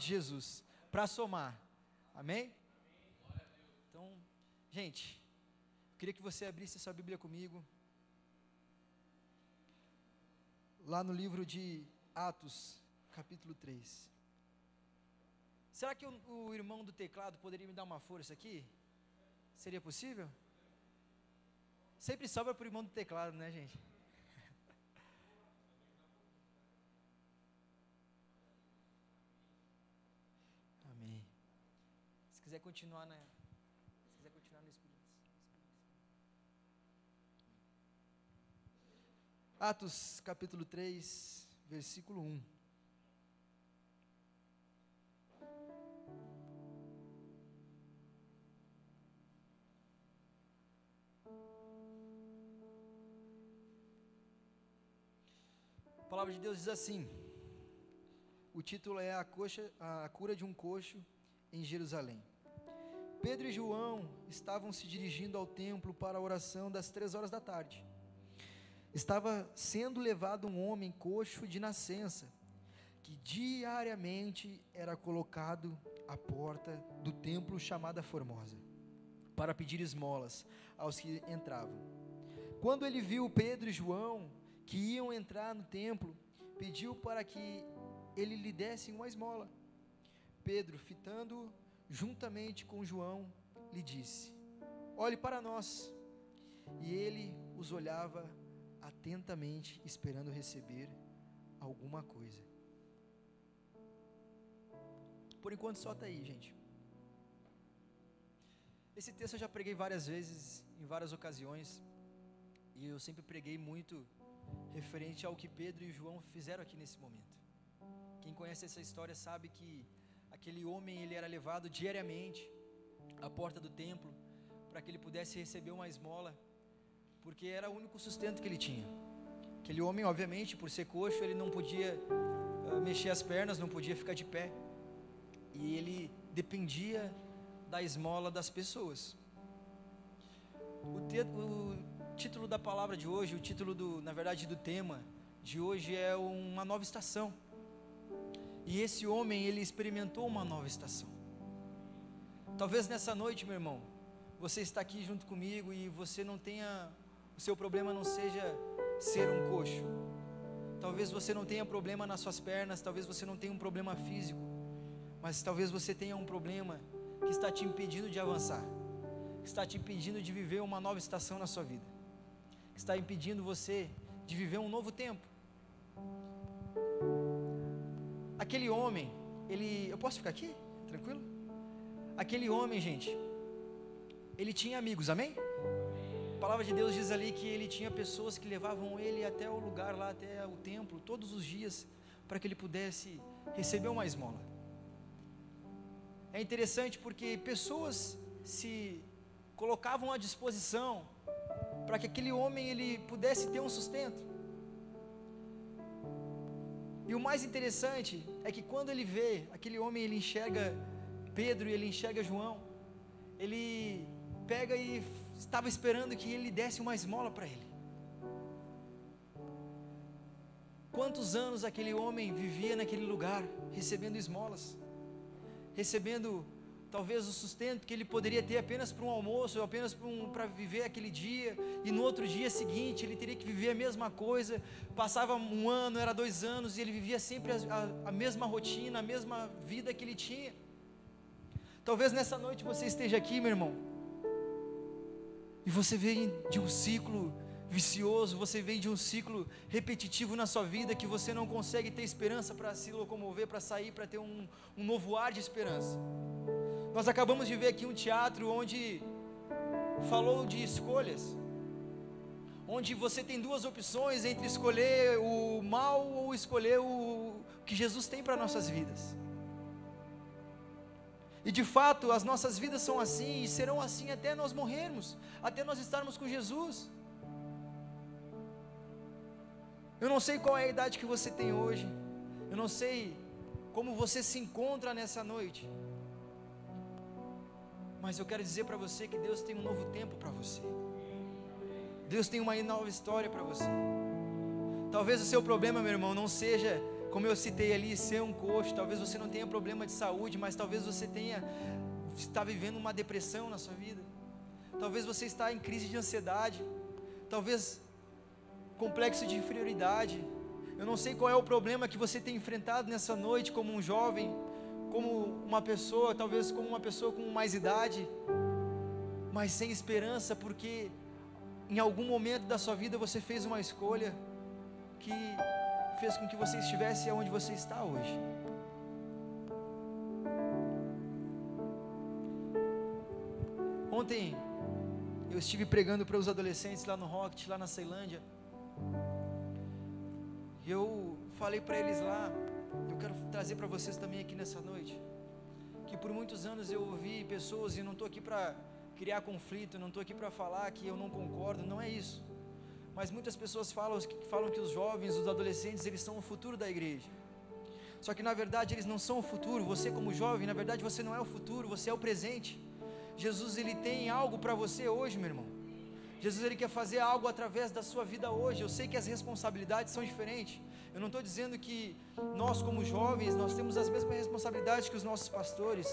de Jesus, para somar. Amém? Então, gente, eu queria que você abrisse sua Bíblia comigo. Lá no livro de Atos, capítulo 3. Será que o, o irmão do teclado poderia me dar uma força aqui? Seria possível? Sempre sobra para o irmão do teclado, né, gente? Amém. Se quiser continuar na, se quiser continuar no Espírito. Atos capítulo 3, versículo 1. A palavra de Deus diz assim: o título é a, coxa, a cura de um coxo em Jerusalém. Pedro e João estavam se dirigindo ao templo para a oração das três horas da tarde. Estava sendo levado um homem coxo de nascença, que diariamente era colocado à porta do templo chamada Formosa, para pedir esmolas aos que entravam. Quando ele viu Pedro e João, que iam entrar no templo, pediu para que ele lhe desse uma esmola. Pedro, fitando juntamente com João, lhe disse: Olhe para nós. E ele os olhava atentamente, esperando receber alguma coisa. Por enquanto, só está aí, gente. Esse texto eu já preguei várias vezes, em várias ocasiões, e eu sempre preguei muito referente ao que Pedro e João fizeram aqui nesse momento. Quem conhece essa história sabe que aquele homem ele era levado diariamente à porta do templo para que ele pudesse receber uma esmola, porque era o único sustento que ele tinha. Aquele homem, obviamente, por ser coxo, ele não podia uh, mexer as pernas, não podia ficar de pé, e ele dependia da esmola das pessoas. O, te, o título da palavra de hoje, o título do, na verdade, do tema de hoje é uma nova estação. E esse homem, ele experimentou uma nova estação. Talvez nessa noite, meu irmão, você está aqui junto comigo e você não tenha, o seu problema não seja ser um coxo. Talvez você não tenha problema nas suas pernas, talvez você não tenha um problema físico, mas talvez você tenha um problema que está te impedindo de avançar, está te impedindo de viver uma nova estação na sua vida, está impedindo você de viver um novo tempo. Aquele homem, ele. Eu posso ficar aqui? Tranquilo? Aquele homem, gente, ele tinha amigos, amém? A palavra de Deus diz ali que ele tinha pessoas que levavam ele até o lugar lá, até o templo, todos os dias, para que ele pudesse receber uma esmola. É interessante porque pessoas se colocavam à disposição para que aquele homem ele pudesse ter um sustento. E o mais interessante é que quando ele vê, aquele homem ele enxerga Pedro e ele enxerga João, ele pega e estava esperando que ele desse uma esmola para ele. Quantos anos aquele homem vivia naquele lugar, recebendo esmolas, recebendo talvez o sustento que ele poderia ter apenas para um almoço, ou apenas para um, viver aquele dia, e no outro dia seguinte ele teria que viver a mesma coisa. Passava um ano, era dois anos, e ele vivia sempre a, a, a mesma rotina, a mesma vida que ele tinha. Talvez nessa noite você esteja aqui, meu irmão, e você vem de um ciclo vicioso, você vem de um ciclo repetitivo na sua vida que você não consegue ter esperança para se locomover, para sair, para ter um, um novo ar de esperança. Nós acabamos de ver aqui um teatro onde falou de escolhas, onde você tem duas opções entre escolher o mal ou escolher o que Jesus tem para nossas vidas. E de fato, as nossas vidas são assim e serão assim até nós morrermos, até nós estarmos com Jesus. Eu não sei qual é a idade que você tem hoje, eu não sei como você se encontra nessa noite. Mas eu quero dizer para você que Deus tem um novo tempo para você. Deus tem uma nova história para você. Talvez o seu problema, meu irmão, não seja como eu citei ali, ser um coxo, talvez você não tenha problema de saúde, mas talvez você tenha está vivendo uma depressão na sua vida. Talvez você está em crise de ansiedade. Talvez complexo de inferioridade. Eu não sei qual é o problema que você tem enfrentado nessa noite como um jovem, como uma pessoa, talvez como uma pessoa com mais idade, mas sem esperança, porque em algum momento da sua vida você fez uma escolha que fez com que você estivesse onde você está hoje. Ontem eu estive pregando para os adolescentes lá no Rocket, lá na Ceilândia. E eu falei para eles lá, quero trazer para vocês também aqui nessa noite, que por muitos anos eu ouvi pessoas, e não estou aqui para criar conflito, não estou aqui para falar que eu não concordo, não é isso. Mas muitas pessoas falam, falam que os jovens, os adolescentes, eles são o futuro da igreja. Só que na verdade eles não são o futuro. Você como jovem, na verdade você não é o futuro, você é o presente. Jesus ele tem algo para você hoje, meu irmão. Jesus ele quer fazer algo através da sua vida hoje. Eu sei que as responsabilidades são diferentes. Eu não estou dizendo que nós como jovens nós temos as mesmas responsabilidades que os nossos pastores.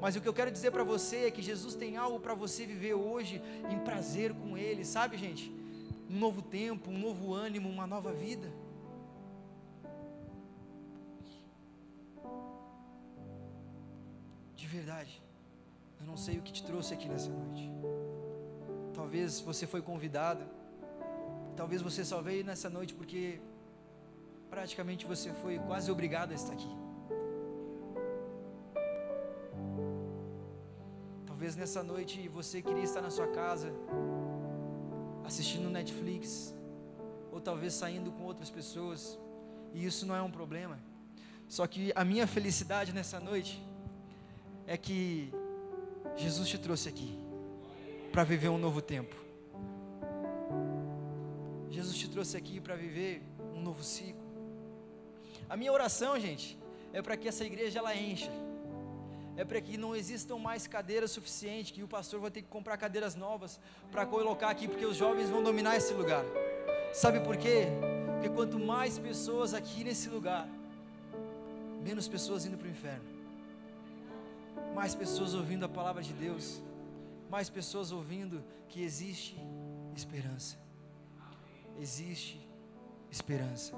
Mas o que eu quero dizer para você é que Jesus tem algo para você viver hoje em prazer com Ele, sabe, gente? Um novo tempo, um novo ânimo, uma nova vida. De verdade. Eu não sei o que te trouxe aqui nessa noite. Talvez você foi convidado. Talvez você só veio nessa noite porque praticamente você foi quase obrigado a estar aqui. Talvez nessa noite você queria estar na sua casa, assistindo Netflix, ou talvez saindo com outras pessoas, e isso não é um problema. Só que a minha felicidade nessa noite é que Jesus te trouxe aqui para viver um novo tempo. Jesus te trouxe aqui para viver um novo ciclo. A minha oração, gente, é para que essa igreja ela encha. É para que não existam mais cadeiras suficientes, que o pastor vai ter que comprar cadeiras novas para colocar aqui, porque os jovens vão dominar esse lugar. Sabe por quê? Porque quanto mais pessoas aqui nesse lugar, menos pessoas indo para o inferno mais pessoas ouvindo a palavra de Deus, mais pessoas ouvindo que existe esperança. Existe esperança.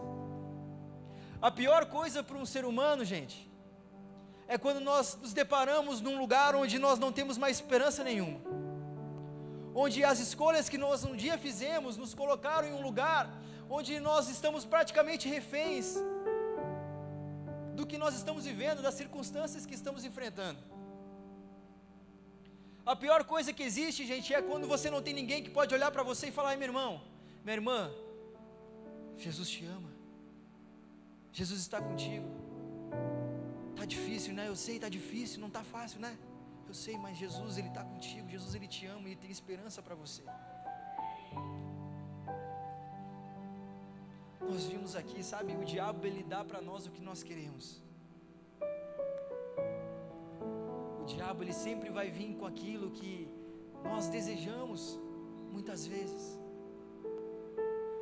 A pior coisa para um ser humano, gente, é quando nós nos deparamos num lugar onde nós não temos mais esperança nenhuma. Onde as escolhas que nós um dia fizemos nos colocaram em um lugar onde nós estamos praticamente reféns do que nós estamos vivendo, das circunstâncias que estamos enfrentando. A pior coisa que existe, gente, é quando você não tem ninguém que pode olhar para você e falar: meu irmão, minha irmã, Jesus te ama. Jesus está contigo. Tá difícil, né? Eu sei, tá difícil, não tá fácil, né? Eu sei, mas Jesus ele está contigo. Jesus ele te ama e tem esperança para você. Nós vimos aqui, sabe, o diabo ele dá para nós o que nós queremos. Diabo ele sempre vai vir com aquilo que nós desejamos, muitas vezes.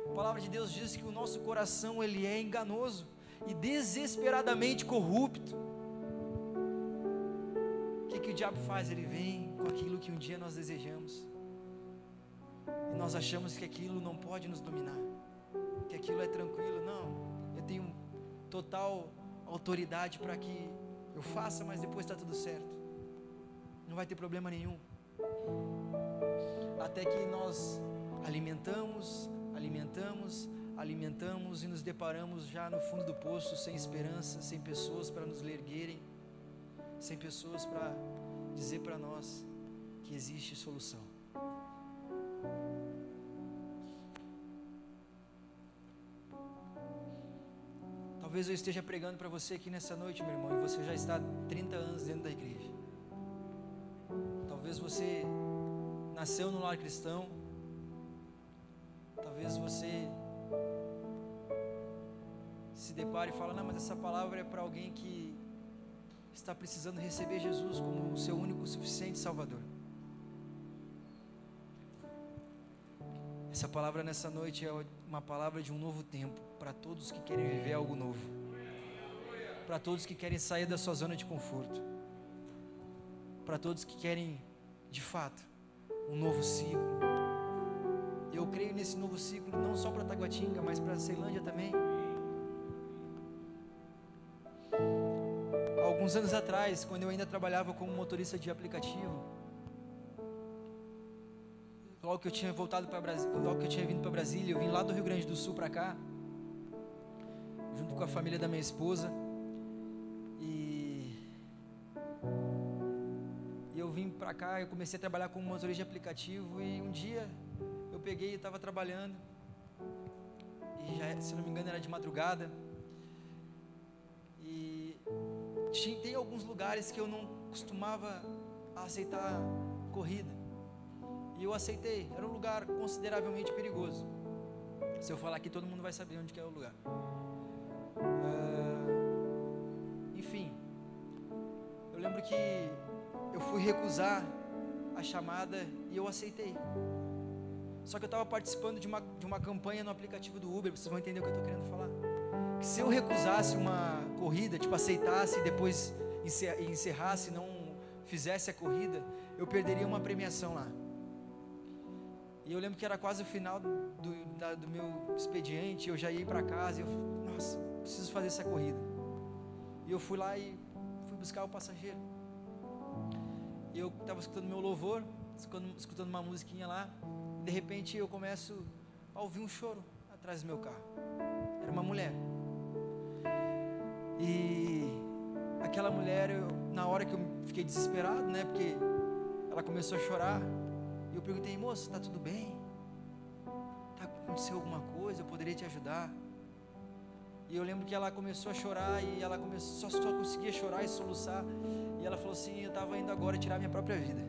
A palavra de Deus diz que o nosso coração ele é enganoso e desesperadamente corrupto. O que, que o diabo faz? Ele vem com aquilo que um dia nós desejamos. E nós achamos que aquilo não pode nos dominar. Que aquilo é tranquilo. Não, eu tenho total autoridade para que eu faça, mas depois está tudo certo não vai ter problema nenhum. Até que nós alimentamos, alimentamos, alimentamos e nos deparamos já no fundo do poço, sem esperança, sem pessoas para nos erguerem, sem pessoas para dizer para nós que existe solução. Talvez eu esteja pregando para você aqui nessa noite, meu irmão, e você já está 30 anos dentro da igreja. Você nasceu no lar cristão. Talvez você se depare e fala: "Não, mas essa palavra é para alguém que está precisando receber Jesus como o seu único suficiente Salvador". Essa palavra nessa noite é uma palavra de um novo tempo para todos que querem viver algo novo. para todos que querem sair da sua zona de conforto, para todos que querem, de fato, um novo ciclo. Eu creio nesse novo ciclo não só para Taguatinga, mas para Ceilândia também. Alguns anos atrás, quando eu ainda trabalhava como motorista de aplicativo, logo que eu tinha voltado para Brasília, logo que eu tinha vindo para Brasília, eu vim lá do Rio Grande do Sul para cá, junto com a família da minha esposa. Cá, eu comecei a trabalhar como motorista de aplicativo e um dia eu peguei e estava trabalhando. E já, se não me engano era de madrugada. E tinha, tem alguns lugares que eu não costumava aceitar corrida. E eu aceitei. Era um lugar consideravelmente perigoso. Se eu falar aqui, todo mundo vai saber onde que é o lugar. Uh, enfim, eu lembro que eu fui recusar a chamada e eu aceitei. Só que eu estava participando de uma, de uma campanha no aplicativo do Uber, vocês vão entender o que eu estou querendo falar. Que se eu recusasse uma corrida, tipo, aceitasse e depois encerrasse, não fizesse a corrida, eu perderia uma premiação lá. E eu lembro que era quase o final do, da, do meu expediente, eu já ia para casa e eu, nossa, preciso fazer essa corrida. E eu fui lá e fui buscar o passageiro. Eu estava escutando meu louvor, escutando, escutando uma musiquinha lá. De repente eu começo a ouvir um choro atrás do meu carro. Era uma mulher. E aquela mulher, eu, na hora que eu fiquei desesperado, né? Porque ela começou a chorar. E eu perguntei, moça, está tudo bem? Tá aconteceu alguma coisa? Eu poderia te ajudar? E eu lembro que ela começou a chorar e ela começou, só, só conseguia chorar e soluçar. E ela falou assim: Eu estava indo agora tirar minha própria vida.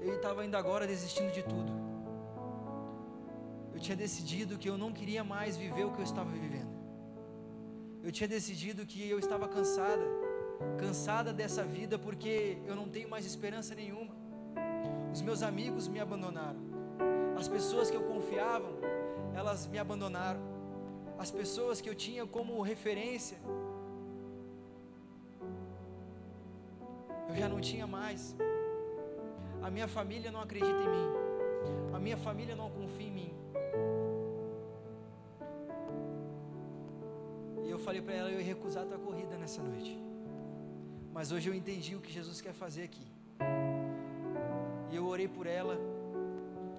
Eu estava indo agora desistindo de tudo. Eu tinha decidido que eu não queria mais viver o que eu estava vivendo. Eu tinha decidido que eu estava cansada, cansada dessa vida porque eu não tenho mais esperança nenhuma. Os meus amigos me abandonaram. As pessoas que eu confiava, elas me abandonaram. As pessoas que eu tinha como referência, eu já não tinha mais. A minha família não acredita em mim. A minha família não confia em mim. E eu falei para ela, eu ia recusar a tua corrida nessa noite. Mas hoje eu entendi o que Jesus quer fazer aqui. E eu orei por ela.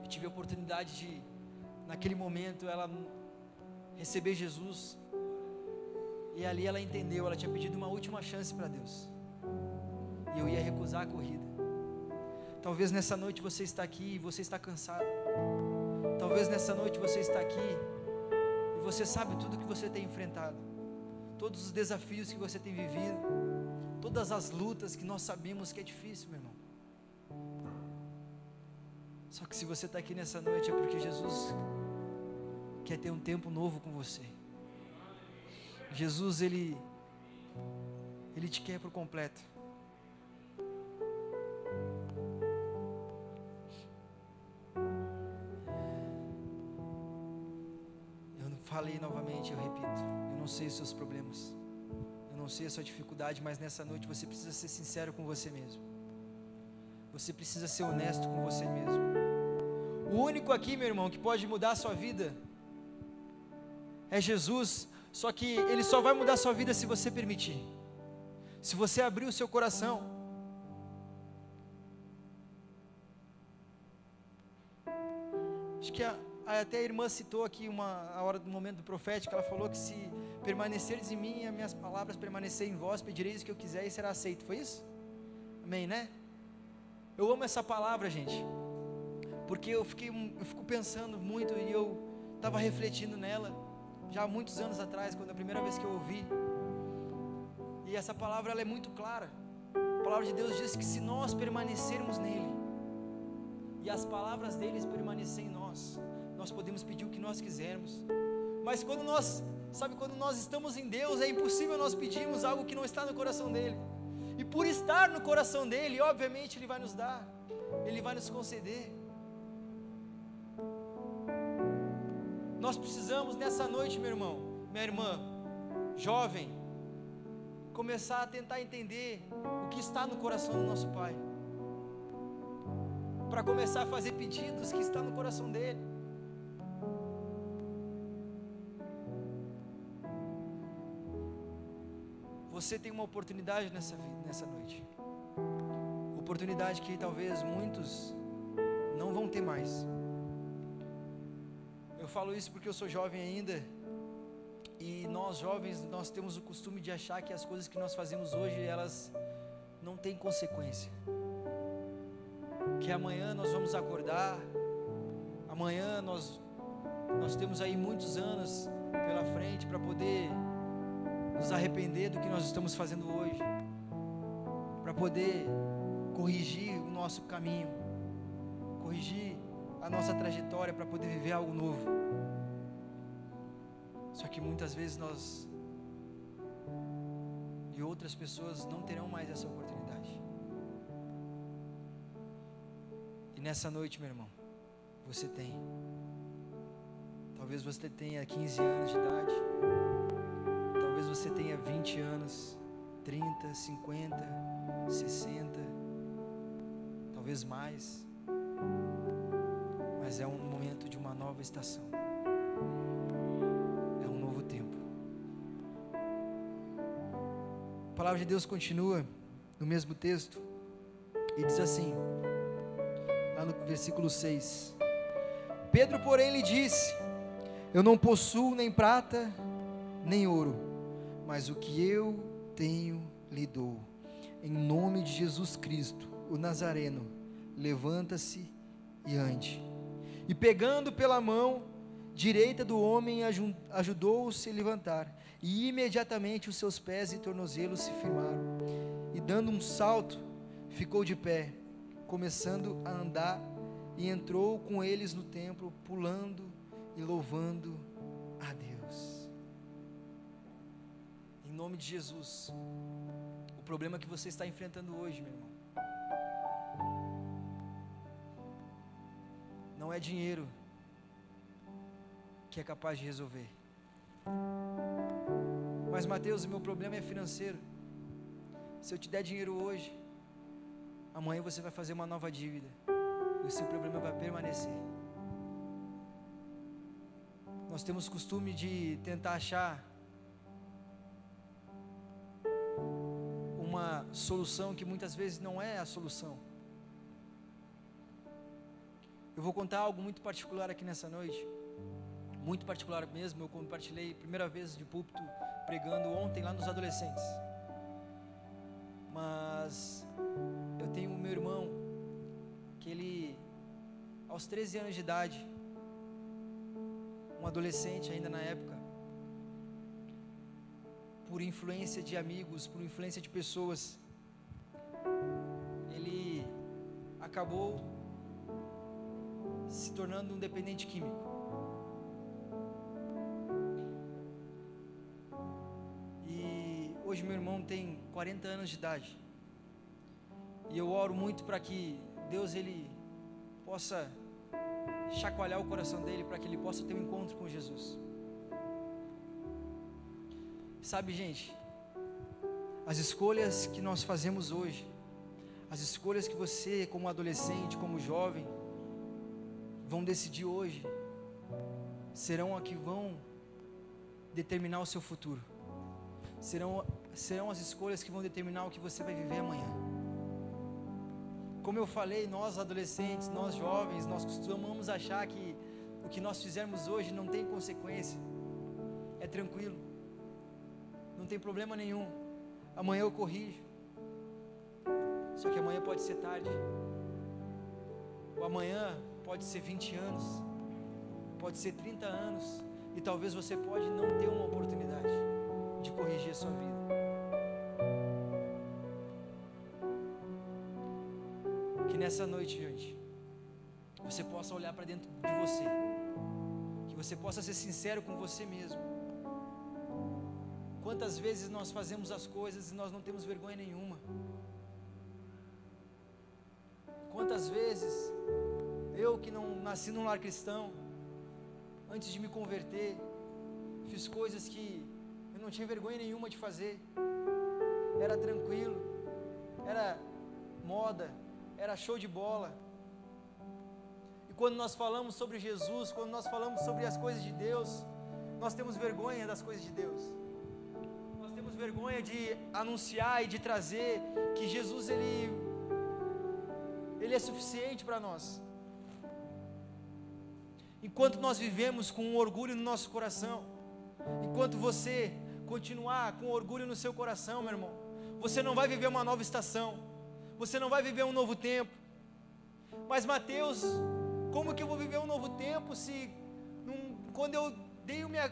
Eu tive a oportunidade de, naquele momento, ela receber Jesus. E ali ela entendeu, ela tinha pedido uma última chance para Deus. E eu ia recusar a corrida. Talvez nessa noite você está aqui e você está cansado. Talvez nessa noite você está aqui e você sabe tudo que você tem enfrentado. Todos os desafios que você tem vivido. Todas as lutas que nós sabemos que é difícil, meu irmão. Só que se você está aqui nessa noite é porque Jesus quer ter um tempo novo com você. Jesus, Ele, Ele te quer por completo. Eu falei novamente, eu repito, eu não sei os seus problemas, eu não sei a sua dificuldade, mas nessa noite você precisa ser sincero com você mesmo. Você precisa ser honesto com você mesmo. O único aqui, meu irmão, que pode mudar a sua vida é Jesus. Só que Ele só vai mudar a sua vida se você permitir. Se você abrir o seu coração. Acho que a, até a irmã citou aqui uma, a hora do momento profético, ela falou que se permaneceres em mim e as minhas palavras permanecerem em vós, pedireis o que eu quiser e será aceito. Foi isso? Amém, né? Eu amo essa palavra, gente, porque eu fiquei, eu fico pensando muito e eu estava refletindo nela já há muitos anos atrás, quando a primeira vez que eu ouvi. E essa palavra ela é muito clara. A palavra de Deus diz que se nós permanecermos nele e as palavras deles permanecerem em nós, nós podemos pedir o que nós quisermos. Mas quando nós, sabe, quando nós estamos em Deus, é impossível nós pedirmos algo que não está no coração dele. E por estar no coração dele, obviamente ele vai nos dar, ele vai nos conceder. Nós precisamos nessa noite, meu irmão, minha irmã, jovem, começar a tentar entender o que está no coração do nosso Pai. Para começar a fazer pedidos que está no coração dele. Você tem uma oportunidade nessa, nessa noite. Oportunidade que talvez muitos não vão ter mais. Falo isso porque eu sou jovem ainda. E nós jovens, nós temos o costume de achar que as coisas que nós fazemos hoje, elas não têm consequência. Que amanhã nós vamos acordar, amanhã nós nós temos aí muitos anos pela frente para poder nos arrepender do que nós estamos fazendo hoje, para poder corrigir o nosso caminho, a nossa trajetória para poder viver algo novo. Só que muitas vezes nós e outras pessoas não terão mais essa oportunidade. E nessa noite, meu irmão, você tem. Talvez você tenha 15 anos de idade. Talvez você tenha 20 anos, 30, 50, 60, talvez mais. Mas é um momento de uma nova estação. É um novo tempo. A palavra de Deus continua no mesmo texto e diz assim, lá no versículo 6: Pedro, porém, lhe disse: Eu não possuo nem prata, nem ouro, mas o que eu tenho lhe dou. Em nome de Jesus Cristo, o Nazareno, levanta-se e ande. E pegando pela mão direita do homem, ajudou-o a se levantar. E imediatamente os seus pés e tornozelos se firmaram. E dando um salto, ficou de pé, começando a andar, e entrou com eles no templo, pulando e louvando a Deus. Em nome de Jesus. O problema que você está enfrentando hoje, meu irmão, não é dinheiro que é capaz de resolver. Mas Mateus, o meu problema é financeiro. Se eu te der dinheiro hoje, amanhã você vai fazer uma nova dívida e o seu problema vai permanecer. Nós temos costume de tentar achar uma solução que muitas vezes não é a solução. Eu vou contar algo muito particular aqui nessa noite, muito particular mesmo. Eu compartilhei primeira vez de púlpito pregando ontem lá nos adolescentes. Mas eu tenho meu irmão que ele aos 13 anos de idade, um adolescente ainda na época, por influência de amigos, por influência de pessoas, ele acabou se tornando um dependente químico. E hoje meu irmão tem 40 anos de idade. E eu oro muito para que Deus ele possa chacoalhar o coração dele para que ele possa ter um encontro com Jesus. Sabe, gente, as escolhas que nós fazemos hoje, as escolhas que você, como adolescente, como jovem, vão decidir hoje, serão a que vão determinar o seu futuro, serão, serão as escolhas que vão determinar o que você vai viver amanhã. Como eu falei, nós adolescentes, nós jovens, nós costumamos achar que o que nós fizermos hoje não tem consequência, é tranquilo, não tem problema nenhum. Amanhã eu corrijo, só que amanhã pode ser tarde, o amanhã pode ser 20 anos, pode ser 30 anos, e talvez você pode não ter uma oportunidade de corrigir a sua vida. nessa noite, gente, você possa olhar para dentro de você, que você possa ser sincero com você mesmo. Quantas vezes nós fazemos as coisas e nós não temos vergonha nenhuma? Que não nasci num lar cristão, antes de me converter, fiz coisas que eu não tinha vergonha nenhuma de fazer. Era tranquilo, era moda, era show de bola. E quando nós falamos sobre Jesus, quando nós falamos sobre as coisas de Deus, nós temos vergonha das coisas de Deus. Nós temos vergonha de anunciar e de trazer que Jesus ele ele é suficiente para nós. Enquanto nós vivemos com um orgulho no nosso coração, enquanto você continuar com orgulho no seu coração, meu irmão, você não vai viver uma nova estação, você não vai viver um novo tempo. Mas Mateus, como que eu vou viver um novo tempo se num, quando eu dei minha,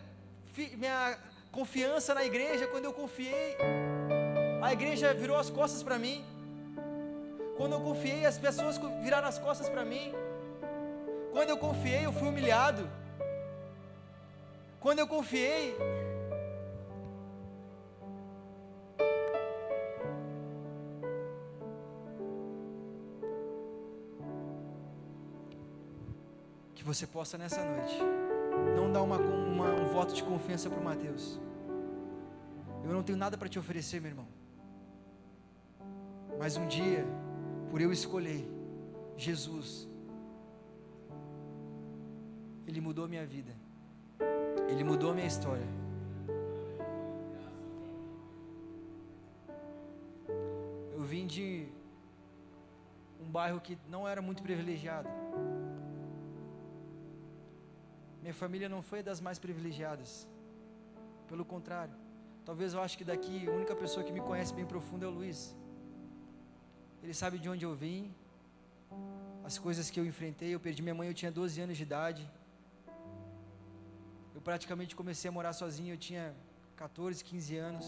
minha confiança na igreja, quando eu confiei, a igreja virou as costas para mim. Quando eu confiei, as pessoas viraram as costas para mim. Quando eu confiei, eu fui humilhado. Quando eu confiei, que você possa nessa noite não dar uma, uma, um voto de confiança para o Mateus. Eu não tenho nada para te oferecer, meu irmão. Mas um dia por eu escolher Jesus, Ele mudou minha vida, Ele mudou minha história. Eu vim de um bairro que não era muito privilegiado. Minha família não foi das mais privilegiadas. Pelo contrário, talvez eu acho que daqui a única pessoa que me conhece bem profundo é o Luiz. Ele sabe de onde eu vim, as coisas que eu enfrentei. Eu perdi minha mãe, eu tinha 12 anos de idade. Eu praticamente comecei a morar sozinho, eu tinha 14, 15 anos.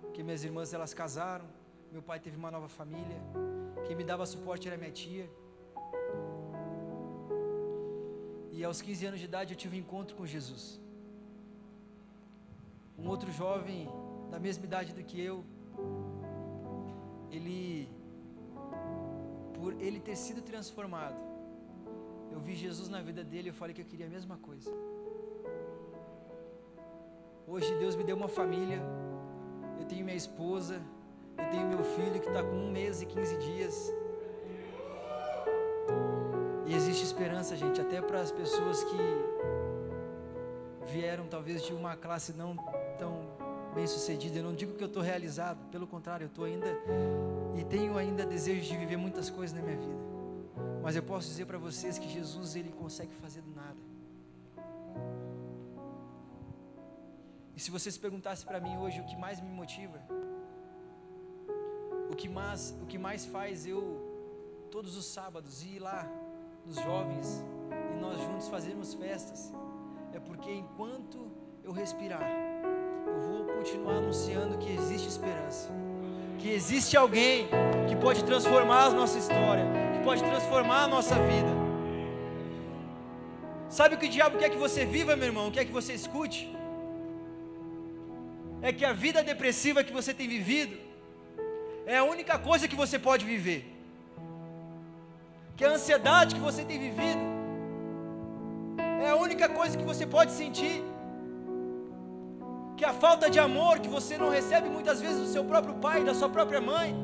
Porque minhas irmãs elas casaram, meu pai teve uma nova família. Quem me dava suporte era minha tia. E aos 15 anos de idade eu tive um encontro com Jesus. Um outro jovem da mesma idade do que eu, ele por ele ter sido transformado, eu vi Jesus na vida dele eu falei que eu queria a mesma coisa. Hoje Deus me deu uma família, eu tenho minha esposa, eu tenho meu filho que está com um mês e 15 dias. E existe esperança, gente, até para as pessoas que vieram talvez de uma classe não tão bem sucedida. Eu não digo que eu estou realizado, pelo contrário, eu estou ainda e tenho ainda desejo de viver muitas coisas na minha vida. Mas eu posso dizer para vocês que Jesus ele consegue fazer do nada. E se vocês perguntassem para mim hoje o que mais me motiva, o que mais, o que mais faz eu todos os sábados ir lá nos jovens e nós juntos fazermos festas, é porque enquanto eu respirar, eu vou continuar anunciando que existe esperança que existe alguém que pode transformar a nossa história, que pode transformar a nossa vida. Sabe o que o diabo quer que você viva, meu irmão? Quer que você escute? É que a vida depressiva que você tem vivido é a única coisa que você pode viver. Que a ansiedade que você tem vivido é a única coisa que você pode sentir que a falta de amor que você não recebe muitas vezes do seu próprio pai, da sua própria mãe,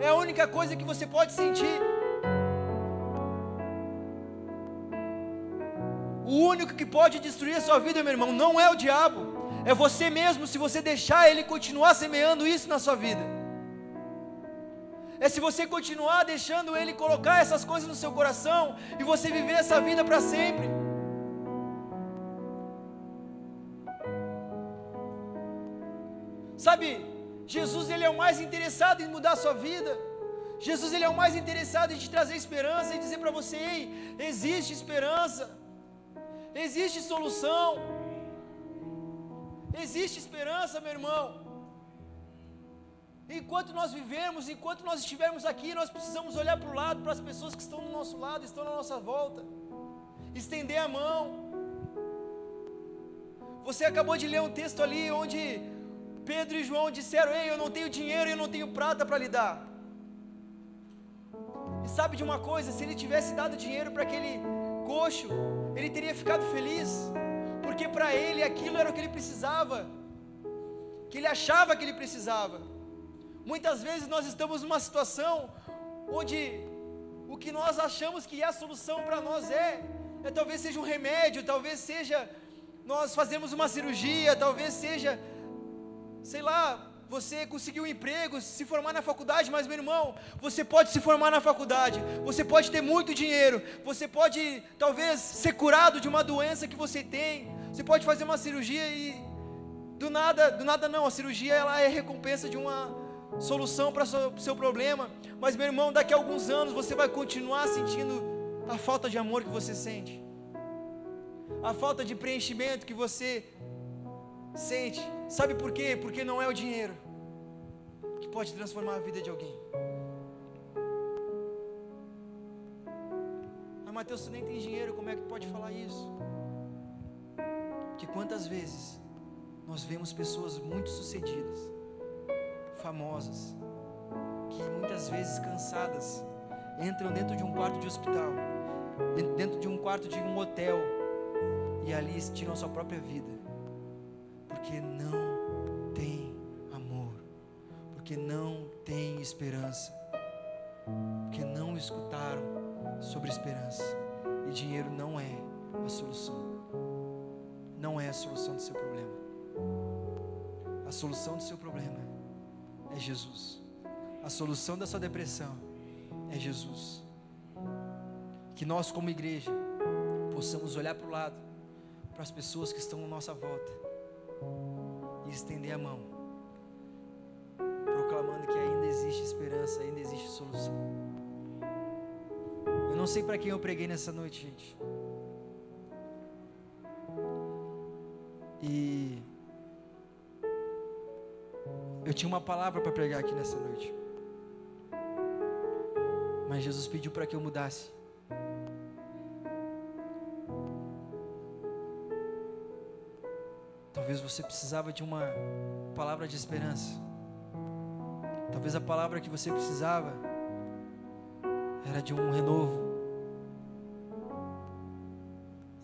é a única coisa que você pode sentir. O único que pode destruir a sua vida, meu irmão, não é o diabo, é você mesmo, se você deixar ele continuar semeando isso na sua vida. É se você continuar deixando ele colocar essas coisas no seu coração e você viver essa vida para sempre. Sabe, Jesus ele é o mais interessado em mudar a sua vida. Jesus ele é o mais interessado em te trazer esperança e dizer para você, ei, existe esperança. Existe solução. Existe esperança, meu irmão. Enquanto nós vivemos, enquanto nós estivermos aqui, nós precisamos olhar para o lado, para as pessoas que estão do nosso lado, estão na nossa volta, estender a mão. Você acabou de ler um texto ali onde Pedro e João disseram: Ei, eu não tenho dinheiro e eu não tenho prata para lhe dar. E sabe de uma coisa? Se ele tivesse dado dinheiro para aquele coxo, ele teria ficado feliz, porque para ele aquilo era o que ele precisava. que ele achava que ele precisava. Muitas vezes nós estamos numa situação onde o que nós achamos que é a solução para nós é, é talvez seja um remédio, talvez seja nós fazemos uma cirurgia, talvez seja, sei lá, você conseguiu um emprego, se formar na faculdade, mas meu irmão, você pode se formar na faculdade, você pode ter muito dinheiro, você pode talvez ser curado de uma doença que você tem, você pode fazer uma cirurgia e do nada, do nada não, a cirurgia ela é recompensa de uma solução para o seu problema, mas meu irmão, daqui a alguns anos você vai continuar sentindo a falta de amor que você sente, a falta de preenchimento que você sente. Sabe por quê? Porque não é o dinheiro que pode transformar a vida de alguém. Mas Mateus, tu nem tem dinheiro, como é que pode falar isso? Porque quantas vezes nós vemos pessoas muito sucedidas, famosas, que muitas vezes cansadas, entram dentro de um quarto de hospital, dentro de um quarto de um hotel, e ali tiram sua própria vida, porque não tem amor, porque não tem esperança, porque não escutaram sobre esperança, e dinheiro não é a solução, não é a solução do seu problema. A solução do seu problema é Jesus. A solução da sua depressão é Jesus. Que nós, como igreja, possamos olhar para o lado, para as pessoas que estão à nossa volta e estender a mão, proclamando que ainda existe esperança, ainda existe solução. Eu não sei para quem eu preguei nessa noite, gente. E eu tinha uma palavra para pregar aqui nessa noite. Mas Jesus pediu para que eu mudasse. Talvez você precisava de uma palavra de esperança. Talvez a palavra que você precisava era de um renovo.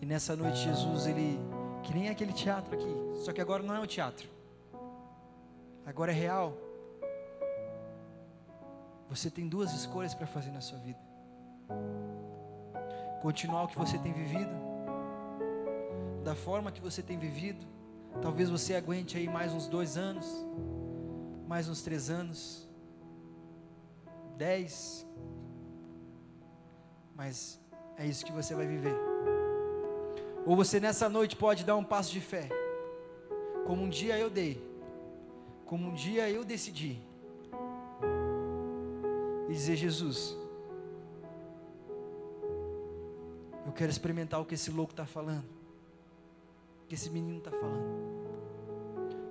E nessa noite Jesus, ele que nem aquele teatro aqui, só que agora não é um teatro. Agora é real. Você tem duas escolhas para fazer na sua vida: continuar o que você tem vivido, da forma que você tem vivido. Talvez você aguente aí mais uns dois anos, mais uns três anos, dez, mas é isso que você vai viver. Ou você nessa noite pode dar um passo de fé, como um dia eu dei como um dia eu decidi e dizer: Jesus, eu quero experimentar o que esse louco está falando, o que esse menino está falando.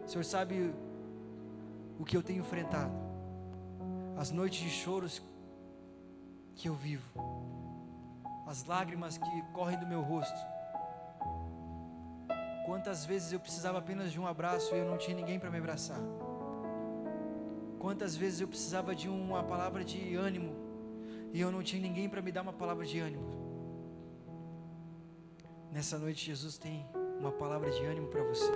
O Senhor sabe o que eu tenho enfrentado, as noites de choros que eu vivo, as lágrimas que correm do meu rosto. Quantas vezes eu precisava apenas de um abraço e eu não tinha ninguém para me abraçar. Quantas vezes eu precisava de uma palavra de ânimo e eu não tinha ninguém para me dar uma palavra de ânimo. Nessa noite, Jesus tem uma palavra de ânimo para você.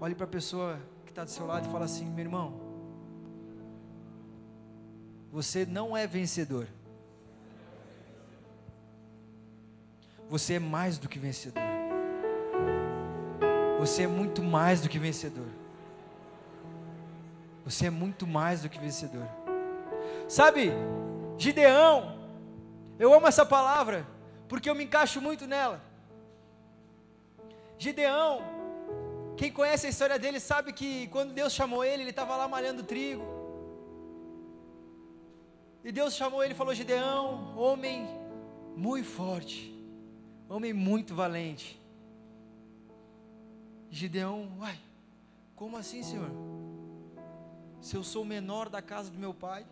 Olhe para a pessoa que está do seu lado e fala assim: meu irmão, você não é vencedor. Você é mais do que vencedor. Você é muito mais do que vencedor. Você é muito mais do que vencedor. Sabe, Gideão, eu amo essa palavra, porque eu me encaixo muito nela. Gideão, quem conhece a história dele sabe que quando Deus chamou ele, ele estava lá malhando trigo. E Deus chamou ele e falou: Gideão, homem muito forte, homem muito valente. Gideão, uai, como assim, Senhor? Se eu sou o menor da casa do meu pai,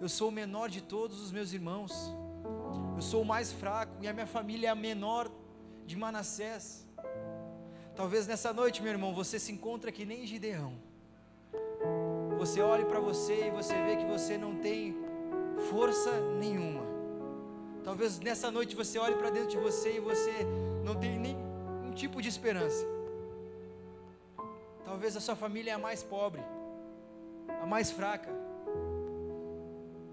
eu sou o menor de todos os meus irmãos, eu sou o mais fraco e a minha família é a menor de Manassés. Talvez nessa noite, meu irmão, você se encontra que nem Gideão. Você olhe para você e você vê que você não tem força nenhuma. Talvez nessa noite você olhe para dentro de você e você não tem nem tipo de esperança. Talvez a sua família é a mais pobre, a mais fraca.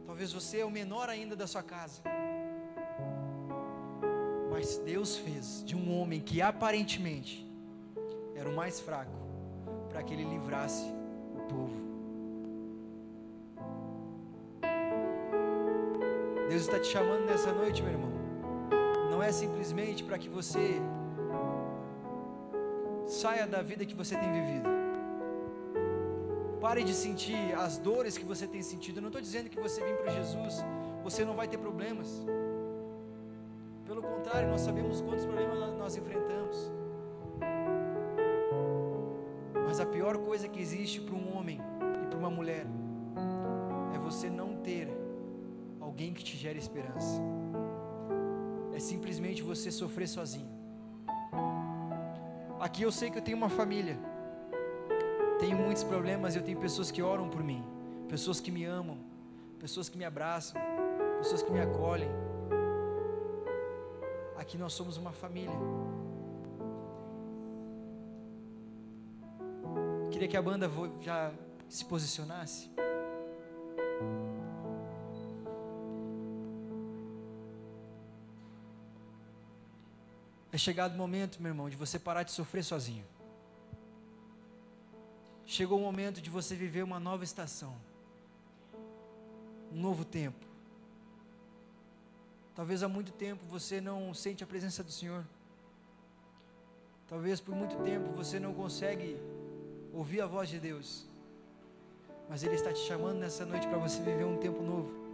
Talvez você é o menor ainda da sua casa. Mas Deus fez de um homem que aparentemente era o mais fraco, para que ele livrasse o povo. Deus está te chamando nessa noite, meu irmão. Não é simplesmente para que você saia da vida que você tem vivido. Pare de sentir as dores que você tem sentido. Eu não estou dizendo que você vir para Jesus, você não vai ter problemas. Pelo contrário, nós sabemos quantos problemas nós enfrentamos. Mas a pior coisa que existe para um homem e para uma mulher é você não ter alguém que te gere esperança. É simplesmente você sofrer sozinho. Aqui eu sei que eu tenho uma família. Tenho muitos problemas eu tenho pessoas que oram por mim, pessoas que me amam, pessoas que me abraçam, pessoas que me acolhem. Aqui nós somos uma família. Queria que a banda já se posicionasse. É chegado o momento, meu irmão, de você parar de sofrer sozinho. Chegou o momento de você viver uma nova estação, um novo tempo. Talvez há muito tempo você não sente a presença do Senhor. Talvez por muito tempo você não consegue ouvir a voz de Deus. Mas Ele está te chamando nessa noite para você viver um tempo novo.